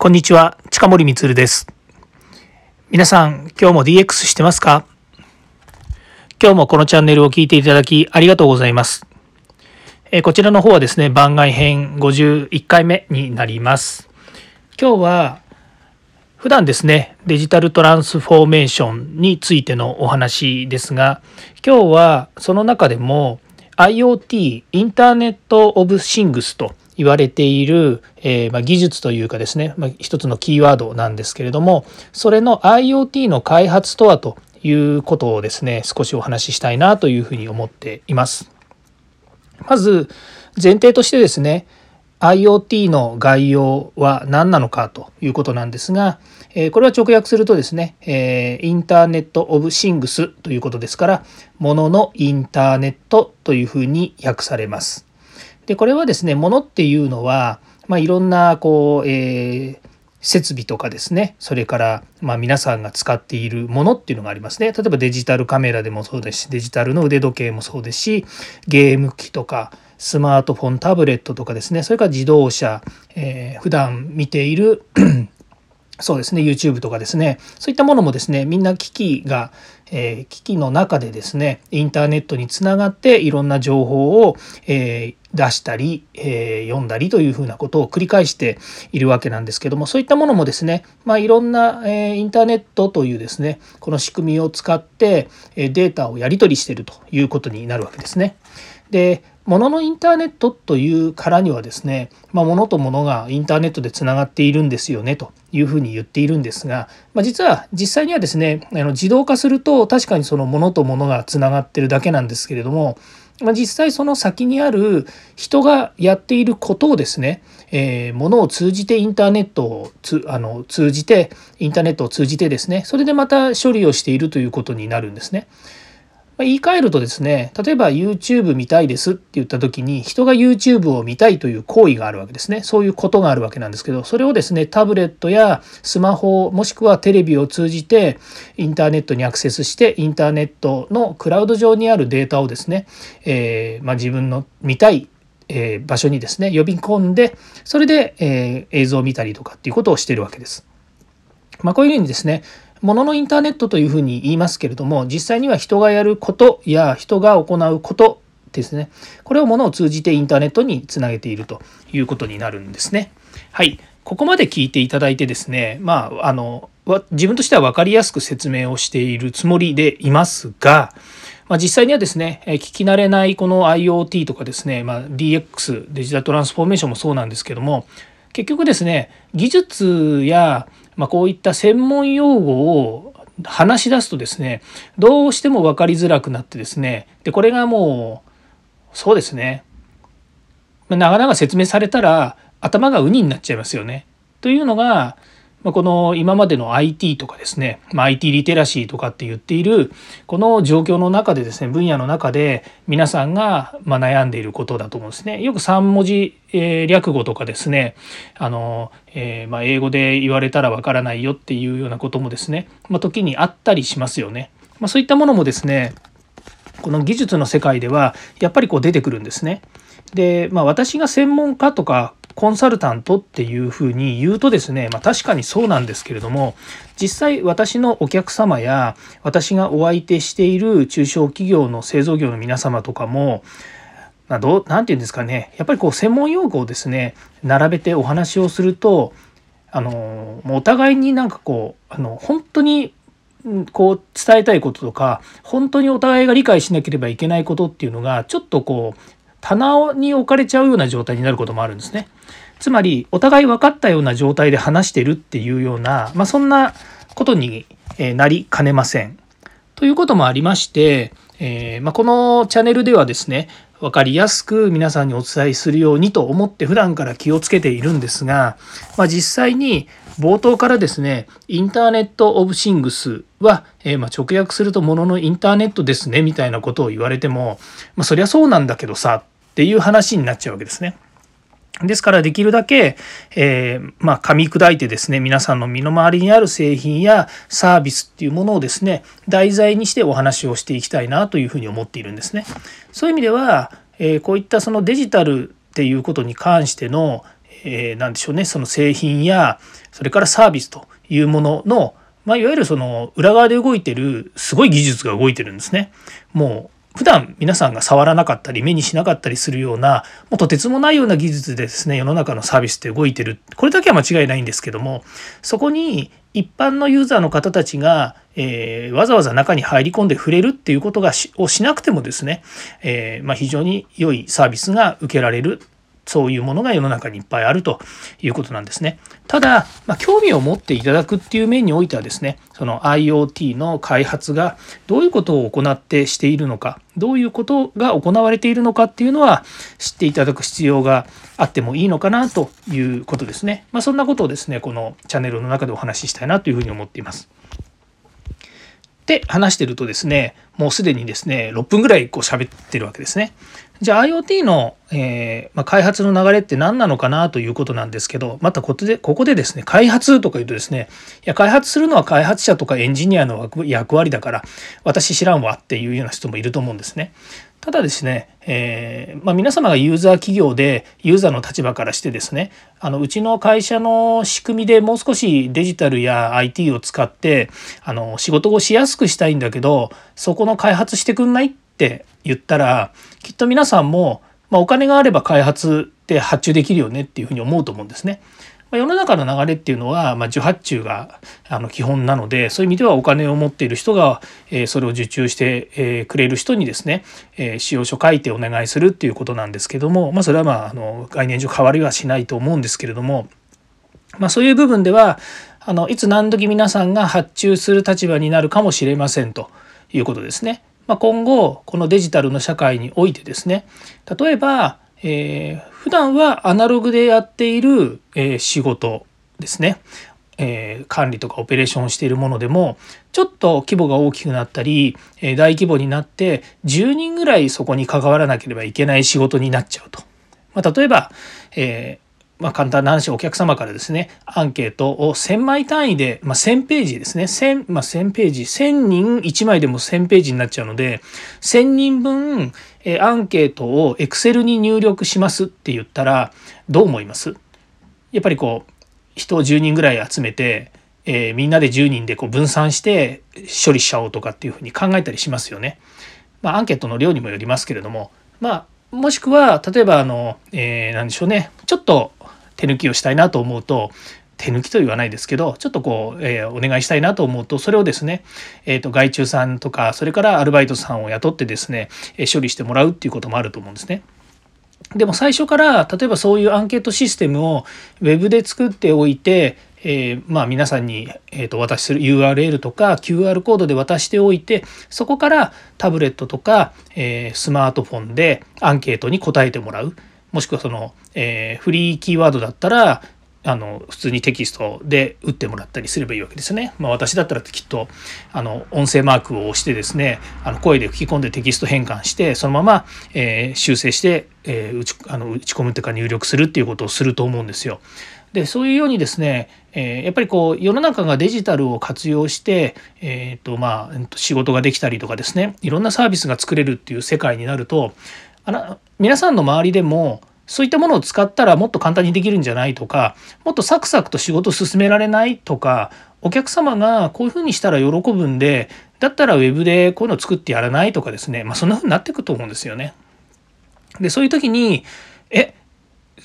こんにちは、近森光です。皆さん、今日も DX してますか？今日もこのチャンネルを聞いていただきありがとうございます。えこちらの方はですね、番外編51回目になります。今日は、普段ですね、デジタルトランスフォーメーションについてのお話ですが、今日はその中でも IoT、インターネット・オブ・シングスと言われている、えー、まあ、技術というかですね、まあ、一つのキーワードなんですけれどもそれの IoT の開発とはということをですね少しお話ししたいなというふうに思っています。まず前提としてですね IoT の概要は何なのかということなんですが、えこれは直訳するとですね、えインターネット・オブ・シングスということですから、もののインターネットというふうに訳されます。でこれはですねものっていうのは、まあ、いろんなこう、えー、設備とかですねそれから、まあ、皆さんが使っているものっていうのがありますね。例えばデジタルカメラでもそうですしデジタルの腕時計もそうですしゲーム機とかスマートフォンタブレットとかですねそれから自動車、えー、普段見ているそうですね YouTube とかですねそういったものもですねみんな機器がえー、機器の中でですねインターネットにつながっていろんな情報を、えー、出したり、えー、読んだりというふうなことを繰り返しているわけなんですけどもそういったものもですね、まあ、いろんな、えインターネットというですねこの仕組みを使ってえデータをやり取りしているということになるわけですね。で物のインターネットというからにはですね、まあ、物と物がインターネットでつながっているんですよねというふうに言っているんですが、まあ、実は実際にはですねあの自動化すると確かにその物と物がつながってるだけなんですけれども、まあ、実際その先にある人がやっていることをですね、えー、物を通じてインターネットをつあの通じてインターネットを通じてですねそれでまた処理をしているということになるんですね。ま言い換えるとですね例えば YouTube 見たいですって言った時に人が YouTube を見たいという行為があるわけですねそういうことがあるわけなんですけどそれをですねタブレットやスマホもしくはテレビを通じてインターネットにアクセスしてインターネットのクラウド上にあるデータをですね、えー、まあ、自分の見たいえ場所にですね呼び込んでそれで、え映像を見たりとかっていうことをしているわけです。まあ、こういうふうにですねもののインターネットというふうに言いますけれども実際には人がやることや人が行うことですねこれをものを通じてインターネットにつなげているということになるんですね。はいここまで聞いていただいてですねまああの自分としては分かりやすく説明をしているつもりでいますが、まあ、実際にはですね聞き慣れないこの IoT とかですね、まあ、DX デジタルトランスフォーメーションもそうなんですけども結局ですね技術やまあ、こういった専門用語を話し出すとですねどうしても分かりづらくなってですねでこれがもうそうですねなかなか説明されたら頭がウニになっちゃいますよね。というのがまあこの今までの IT とかですね、まあ IT リテラシーとかって言っているこの状況の中でですね分野の中で皆さんがま悩んでいることだと思うんですね。よく3文字、え略語とかですねあの、えー、ま英語で言われたらわからないよっていうようなこともですね、まあ時にあったりしますよね。まそういったものもですねこの技術の世界ではやっぱりこう出てくるんですね。で、まあ、私が専門家とかコンサルタントっていうふうに言うとですね、まあ、確かにそうなんですけれども実際私のお客様や私がお相手している中小企業の製造業の皆様とかも何て言うんですかねやっぱりこう専門用語をですね並べてお話をするとあのお互いになんかこうあの本当にこう伝えたいこととか本当にお互いが理解しなければいけないことっていうのがちょっとこう棚に置かれちゃうような状態になることもあるんですね。つまりお互い分かったような状態で話してるっていうような、まあ、そんなことになりかねません。ということもありまして、えー、まあ、このチャンネルではですね分かりやすく皆さんにお伝えするようにと思って普段から気をつけているんですが、まあ、実際に冒頭からですねインターネット・オブ・シングスは、えー、ま直訳するともののインターネットですねみたいなことを言われても、まあ、そりゃそうなんだけどさっていう話になっちゃうわけですね。ですからできるだけ、えー、まあ、噛み砕いてですね皆さんの身の回りにある製品やサービスっていうものをですね題材にしてお話をしていきたいなというふうに思っているんですね。そういう意味では、えー、こういったそのデジタルっていうことに関しての、えー、何でしょうねその製品やそれからサービスというものの、まあ、いわゆるその裏側で動いてるすごい技術が動いてるんですね。もう普段皆さんが触らなかったり目にしなかったりするようなもうとてつもないような技術でですね世の中のサービスって動いてる。これだけは間違いないんですけどもそこに一般のユーザーの方たちが、えー、わざわざ中に入り込んで触れるっていうことがをしなくてもですね、えー、まあ、非常に良いサービスが受けられる。そういうものが世の中にいっぱいあるということなんですね。ただ、まあ、興味を持っていただくっていう面においてはですね、その IoT の開発がどういうことを行ってしているのか、どういうことが行われているのかっていうのは知っていただく必要があってもいいのかなということですね。まあ、そんなことをですね、このチャンネルの中でお話ししたいなというふうに思っています。で話してるとですねもうすでにですね6分ぐらいこう喋ってるわけですね。じゃあ IoT の、えー、まあ、開発の流れって何なのかなということなんですけどまたここでここでですね開発とか言うとですねいや開発するのは開発者とかエンジニアの役割だから私知らんわっていうような人もいると思うんですね。ただですね、えー、まあ、皆様がユーザー企業でユーザーの立場からしてですねあのうちの会社の仕組みでもう少しデジタルや IT を使ってあの仕事をしやすくしたいんだけどそこの開発してくんないっって言ったらきっと皆さんも、まあ、お金があれば開発って発注できるよねっていうふうに思うと思うんですね。ま世の中の流れっていうのは、まあ、受発注があの基本なのでそういう意味ではお金を持っている人が、えー、それを受注して、えー、くれる人にですね、えー、使用書書いてお願いするっていうことなんですけども、まあ、それはまああの概念上変わりはしないと思うんですけれども、まあ、そういう部分ではあのいつ何時皆さんが発注する立場になるかもしれませんということですね。まあ、今後このデジタルの社会においてですね例えばえー、普段はアナログでやっている、えー、仕事ですね、えー、管理とかオペレーションをしているものでもちょっと規模が大きくなったり、え、大規模になって10人ぐらいそこに関わらなければいけない仕事になっちゃうと。まあ、例えば、えまあ、簡単な話、お客様からですね、アンケートを1000枚単位で、まあ、1000ページですね、1000、まあ、ページ、1000人1枚でも1000ページになっちゃうので、1000人分、えアンケートを Excel に入力しますって言ったら、どう思います？やっぱりこう、人を10人ぐらい集めて、えー、みんなで10人でこう分散して処理しちゃおうとかっていうふうに考えたりしますよね。まあ、アンケートの量にもよりますけれども、まあ、もしくは例えばあの、えー、何でしょうねちょっと手抜きをしたいなと思うと手抜きと言わないですけどちょっとこう、えー、お願いしたいなと思うとそれをですね、えーと、外注さんとかそれからアルバイトさんを雇ってですね、え処理してもらうっていうこともあると思うんですね。でも最初から例えばそういうアンケートシステムを Web で作っておいてえー、まあ、皆さんに、えー、とお渡しする URL とか QR コードで渡しておいてそこからタブレットとか、えー、スマートフォンでアンケートに答えてもらうもしくはその、えフリーキーワードだったらあの普通にテキストで打ってもらったりすればいいわけですね。まあ、私だったらきっとあの音声マークを押してですねあの声で吹き込んでテキスト変換してそのまま、えー、修正して、えー、打ちあの打ち込むというか入力するっていうことをすると思うんですよ。でそういうようにですね、えー、やっぱりこう世の中がデジタルを活用して、えーとまあ、仕事ができたりとかですねいろんなサービスが作れるっていう世界になるとあの皆さんの周りでもそういったものを使ったらもっと簡単にできるんじゃないとかもっとサクサクと仕事を進められないとかお客様がこういうふうにしたら喜ぶんでだったらウェブでこういうのを作ってやらないとかですねまあそんなふうになっていくと思うんですよね。でそういう時にえ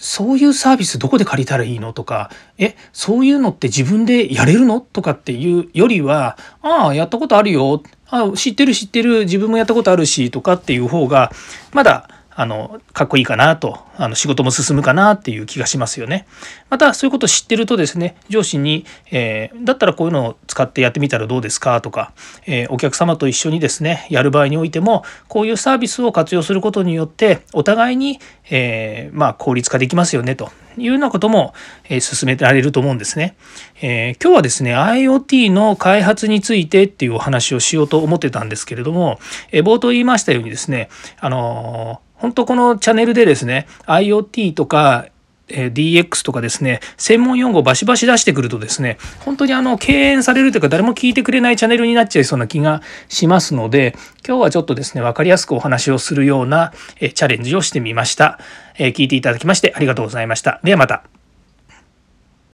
そういうサービスどこで借りたらいいのとか、え、そういうのって自分でやれるのとかっていうよりは、ああ、やったことあるよ。あ知ってる知ってる。自分もやったことあるし、とかっていう方が、まだあのかっこいいかなとあの仕事も進むかなっていう気がしますよね。またそういうことを知ってるとですね上司に、えー、だったらこういうのを使ってやってみたらどうですかとか、えー、お客様と一緒にですねやる場合においてもこういうサービスを活用することによってお互いに、えー、まあ、効率化できますよねというようなことも、え進められると思うんですね。え今日はですね IoT の開発についてっていうお話をしようと思ってたんですけれども、え冒頭言いましたようにですねあの本当このチャンネルでですね、IoT とか DX とかですね、専門用語をバシバシ出してくるとですね、本当にあの、敬遠されるというか誰も聞いてくれないチャンネルになっちゃいそうな気がしますので、今日はちょっとですね、わかりやすくお話をするようなチャレンジをしてみました。聞いていただきましてありがとうございました。ではまた。